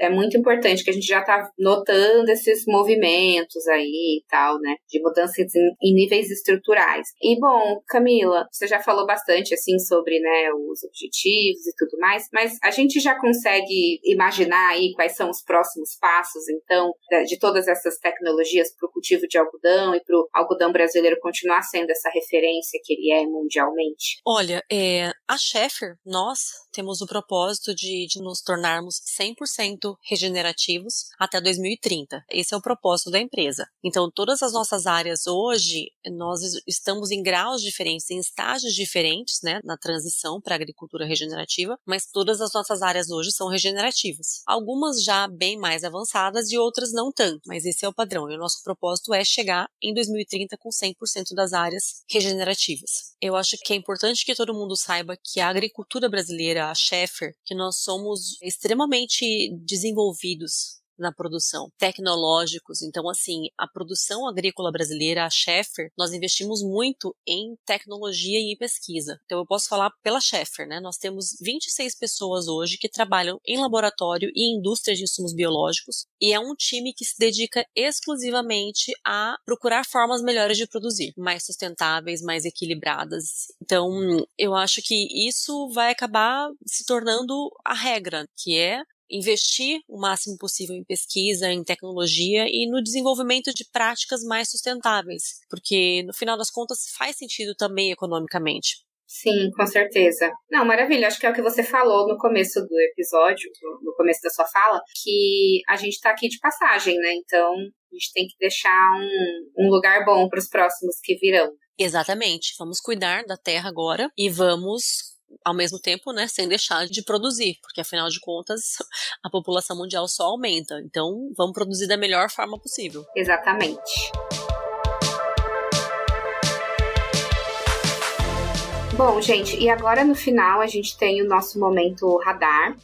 [SPEAKER 1] é muito importante que a gente já está notando esses movimentos aí e tal, né? De mudanças em, níveis estruturais. E, bom, Camila, você já falou bastante, assim, sobre, né, os objetivos e tudo mais, mas a gente já consegue imaginar aí quais são os próximos passos, então, de todas essas tecnologias para o cultivo de algodão e para o algodão brasileiro continuar sendo essa referência que ele é mundialmente?
[SPEAKER 3] Olha, é, a Sheffer, nós temos o propósito de, de nos tornar sermos 100% regenerativos até 2030. Esse é o propósito da empresa. Então, todas as nossas áreas hoje, nós estamos em graus diferentes, em estágios diferentes, né, na transição para a agricultura regenerativa, mas todas as nossas áreas hoje são regenerativas. Algumas já bem mais avançadas e outras não tanto, mas esse é o padrão. E o nosso propósito é chegar em 2030 com 100% das áreas regenerativas. Eu acho que é importante que todo mundo saiba que a agricultura brasileira, a Sheffer, que nós somos extremamente desenvolvidos na produção, tecnológicos. Então, assim, a produção agrícola brasileira, a Sheffer, nós investimos muito em tecnologia e em pesquisa. Então, eu posso falar pela Sheffer, né? Nós temos 26 pessoas hoje que trabalham em laboratório e indústria de insumos biológicos, e é um time que se dedica exclusivamente a procurar formas melhores de produzir, mais sustentáveis, mais equilibradas. Então, eu acho que isso vai acabar se tornando a regra, que é investir o máximo possível em pesquisa, em tecnologia e no desenvolvimento de práticas mais sustentáveis, porque no final das contas faz sentido também economicamente.
[SPEAKER 1] Sim, com certeza. Não, maravilha. Acho que é o que você falou no começo do episódio, no começo da sua fala, que a gente está aqui de passagem, né? Então a gente tem que deixar um, um lugar bom para os próximos que virão.
[SPEAKER 3] Exatamente. Vamos cuidar da terra agora e vamos ao mesmo tempo, né, sem deixar de produzir, porque afinal de contas a população mundial só aumenta. Então, vamos produzir da melhor forma possível.
[SPEAKER 1] Exatamente. Bom, gente, e agora no final a gente tem o nosso momento radar,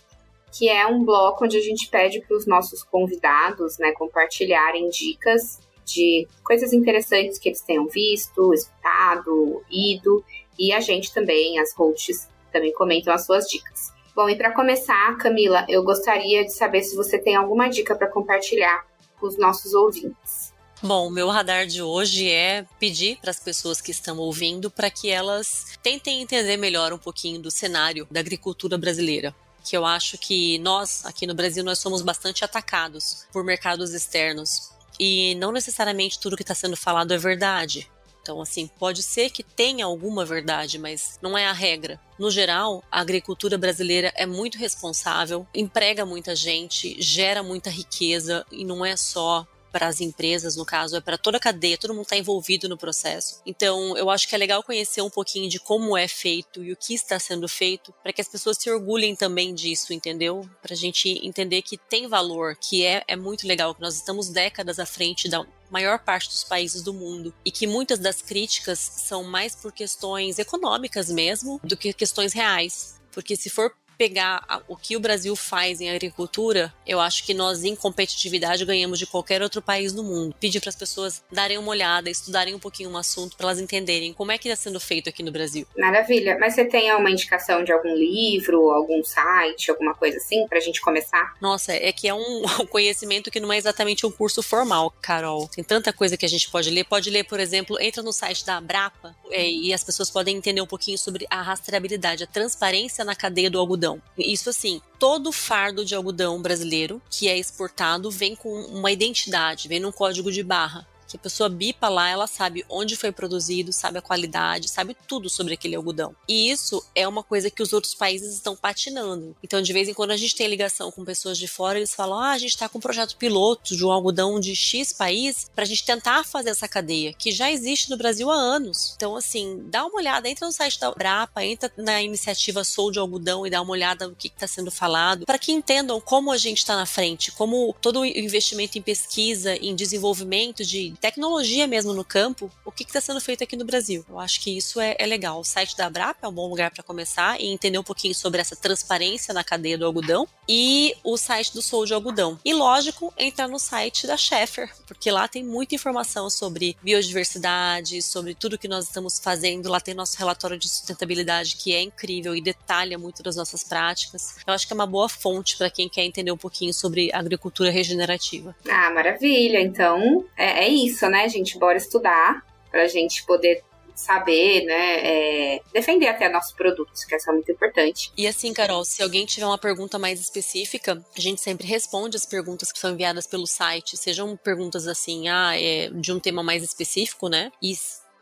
[SPEAKER 1] que é um bloco onde a gente pede para os nossos convidados, né, compartilharem dicas de coisas interessantes que eles tenham visto, escutado, ido, e a gente também, as hosts, também comentam as suas dicas. Bom, e para começar, Camila, eu gostaria de saber se você tem alguma dica para compartilhar com os nossos ouvintes.
[SPEAKER 3] Bom, meu radar de hoje é pedir para as pessoas que estão ouvindo para que elas tentem entender melhor um pouquinho do cenário da agricultura brasileira que eu acho que nós, aqui no Brasil, nós somos bastante atacados por mercados externos. E não necessariamente tudo que está sendo falado é verdade. Então, assim, pode ser que tenha alguma verdade, mas não é a regra. No geral, a agricultura brasileira é muito responsável, emprega muita gente, gera muita riqueza e não é só para as empresas, no caso, é para toda a cadeia, todo mundo está envolvido no processo. Então, eu acho que é legal conhecer um pouquinho de como é feito e o que está sendo feito, para que as pessoas se orgulhem também disso, entendeu? Para a gente entender que tem valor, que é, é muito legal, que nós estamos décadas à frente da maior parte dos países do mundo e que muitas das críticas são mais por questões econômicas mesmo do que questões reais. Porque se for pegar o que o Brasil faz em agricultura, eu acho que nós, em competitividade, ganhamos de qualquer outro país do mundo. Pedir para as pessoas darem uma olhada, estudarem um pouquinho o um assunto, para elas entenderem como é que está sendo feito aqui no Brasil.
[SPEAKER 1] Maravilha. Mas você tem uma indicação de algum livro, algum site, alguma coisa assim, para a gente começar?
[SPEAKER 3] Nossa, é que é um conhecimento que não é exatamente um curso formal, Carol. Tem tanta coisa que a gente pode ler. Pode ler, por exemplo, entra no site da Abrapa é, e as pessoas podem entender um pouquinho sobre a rastreabilidade, a transparência na cadeia do algodão algodão. Isso assim, todo fardo de algodão brasileiro que é exportado vem com uma identidade, vem num código de barra que a pessoa bipa lá, ela sabe onde foi produzido, sabe a qualidade, sabe tudo sobre aquele algodão. E isso é uma coisa que os outros países estão patinando. Então, de vez em quando a gente tem ligação com pessoas de fora, eles falam: "Ah, a gente está com um projeto piloto de um algodão de X país para a gente tentar fazer essa cadeia, que já existe no Brasil há anos". Então, assim, dá uma olhada, entra no site da Brapa, entra na iniciativa Sou de Algodão e dá uma olhada no que está sendo falado, para que entendam como a gente está na frente, como todo o investimento em pesquisa, em desenvolvimento de tecnologia mesmo no campo, o que está sendo feito aqui no Brasil. Eu acho que isso é, é legal. O site da Abrap é um bom lugar para começar e entender um pouquinho sobre essa transparência na cadeia do algodão e o site do Sou de Algodão. E lógico, entrar no site da Sheffer, porque lá tem muita informação sobre biodiversidade, sobre tudo que nós estamos fazendo. Lá tem nosso relatório de sustentabilidade que é incrível e detalha muito das nossas práticas. Eu acho que é uma boa fonte para quem quer entender um pouquinho sobre agricultura regenerativa.
[SPEAKER 1] Ah, maravilha! Então é, é isso isso, né, gente? Bora estudar pra gente poder saber, né, é, defender até nossos produtos, que isso é muito importante.
[SPEAKER 3] E assim, Carol, se alguém tiver uma pergunta mais específica, a gente sempre responde as perguntas que são enviadas pelo site, sejam perguntas assim, ah, é, de um tema mais específico, né, e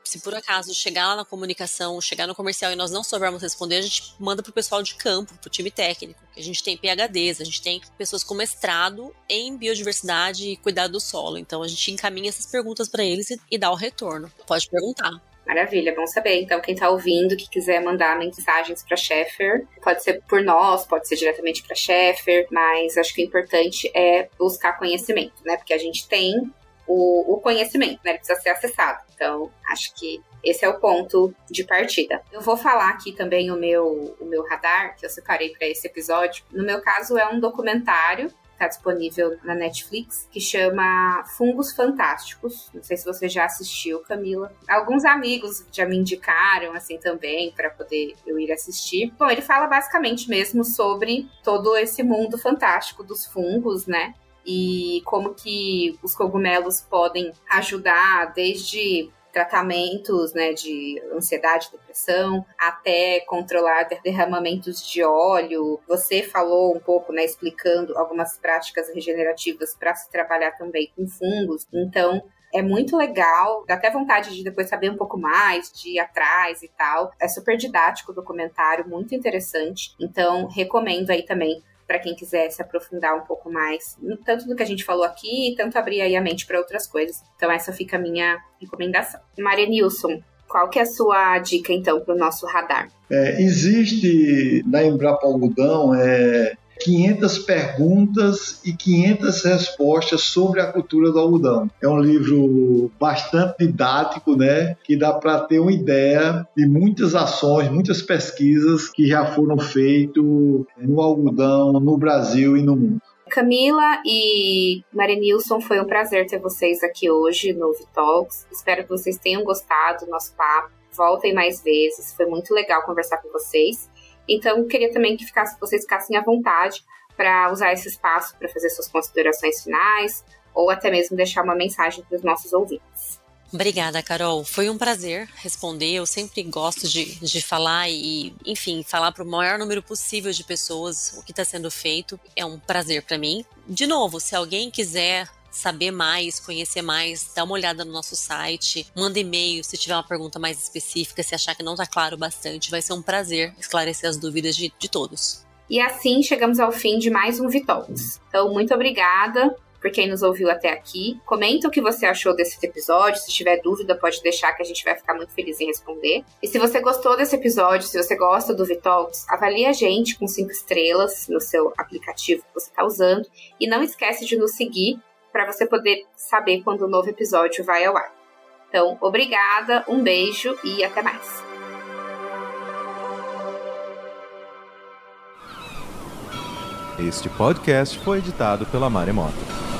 [SPEAKER 3] Se por acaso chegar lá na comunicação, chegar no comercial e nós não soubermos responder, a gente manda pro pessoal de campo, pro time técnico. A gente tem PHDs, a gente tem pessoas com mestrado em biodiversidade e cuidado do solo. Então a gente encaminha essas perguntas para eles e, e dá o retorno. Pode perguntar.
[SPEAKER 1] Maravilha, bom saber. Então, quem está ouvindo, que quiser mandar mensagens para Sheffer, pode ser por nós, pode ser diretamente para Sheffer, mas acho que o importante é buscar conhecimento, né? Porque a gente tem o, o conhecimento, né? Ele precisa ser acessado. Então, acho que esse é o ponto de partida. Eu vou falar aqui também o meu, o meu radar, que eu separei para esse episódio. No meu caso, é um documentário está disponível na Netflix, que chama Fungos Fantásticos. Não sei se você já assistiu, Camila. Alguns amigos já me indicaram, assim, também, para poder eu ir assistir. Bom, ele fala basicamente mesmo sobre todo esse mundo fantástico dos fungos, né? E como que os cogumelos podem ajudar desde tratamentos né, de ansiedade, depressão, até controlar derramamentos de óleo. Você falou um pouco, né, explicando algumas práticas regenerativas para se trabalhar também com fungos. Então, é muito legal, dá até vontade de depois saber um pouco mais, de ir atrás e tal. É super didático o documentário, muito interessante. Então, recomendo aí também para quem quiser se aprofundar um pouco mais, tanto do que a gente falou aqui, tanto abrir aí a mente para outras coisas. Então essa fica a minha recomendação. Maria Nilson, qual que é a sua dica então para o nosso radar?
[SPEAKER 2] É, existe na Embrapa Algodão é, 500 perguntas e 500 respostas sobre a cultura do algodão. É um livro bastante didático, né, que dá para ter uma ideia de muitas ações, muitas pesquisas que já foram feitas no algodão no Brasil e no mundo.
[SPEAKER 1] Camila e Marenilson, foi um prazer ter vocês aqui hoje no Vitalks. Espero que vocês tenham gostado do nosso papo. Voltem mais vezes, foi muito legal conversar com vocês. Então, queria também que ficasse, vocês ficassem à vontade para usar esse espaço para fazer suas considerações finais ou até mesmo deixar uma mensagem para os nossos ouvintes.
[SPEAKER 3] Obrigada, Carol. Foi um prazer responder. Eu sempre gosto de, de falar e, enfim, falar para o maior número possível de pessoas o que está sendo feito. É um prazer para mim. De novo, se alguém quiser saber mais, conhecer mais, dá uma olhada no nosso site, manda e-mail se tiver uma pergunta mais específica, se achar que não está claro bastante, vai ser um prazer esclarecer as dúvidas de, de todos.
[SPEAKER 1] E assim chegamos ao fim de mais um Vitalks. Então, muito obrigada por quem nos ouviu até aqui. Comenta o que você achou desse episódio. Se tiver dúvida, pode deixar que a gente vai ficar muito feliz em responder. E se você gostou desse episódio, se você gosta do Vitalks, avalie a gente com cinco estrelas no seu aplicativo que você está usando. E não esquece de nos seguir para você poder saber quando o um novo episódio vai ao ar. Então, obrigada, um beijo e até mais.
[SPEAKER 4] Este podcast foi editado pela Maremoto.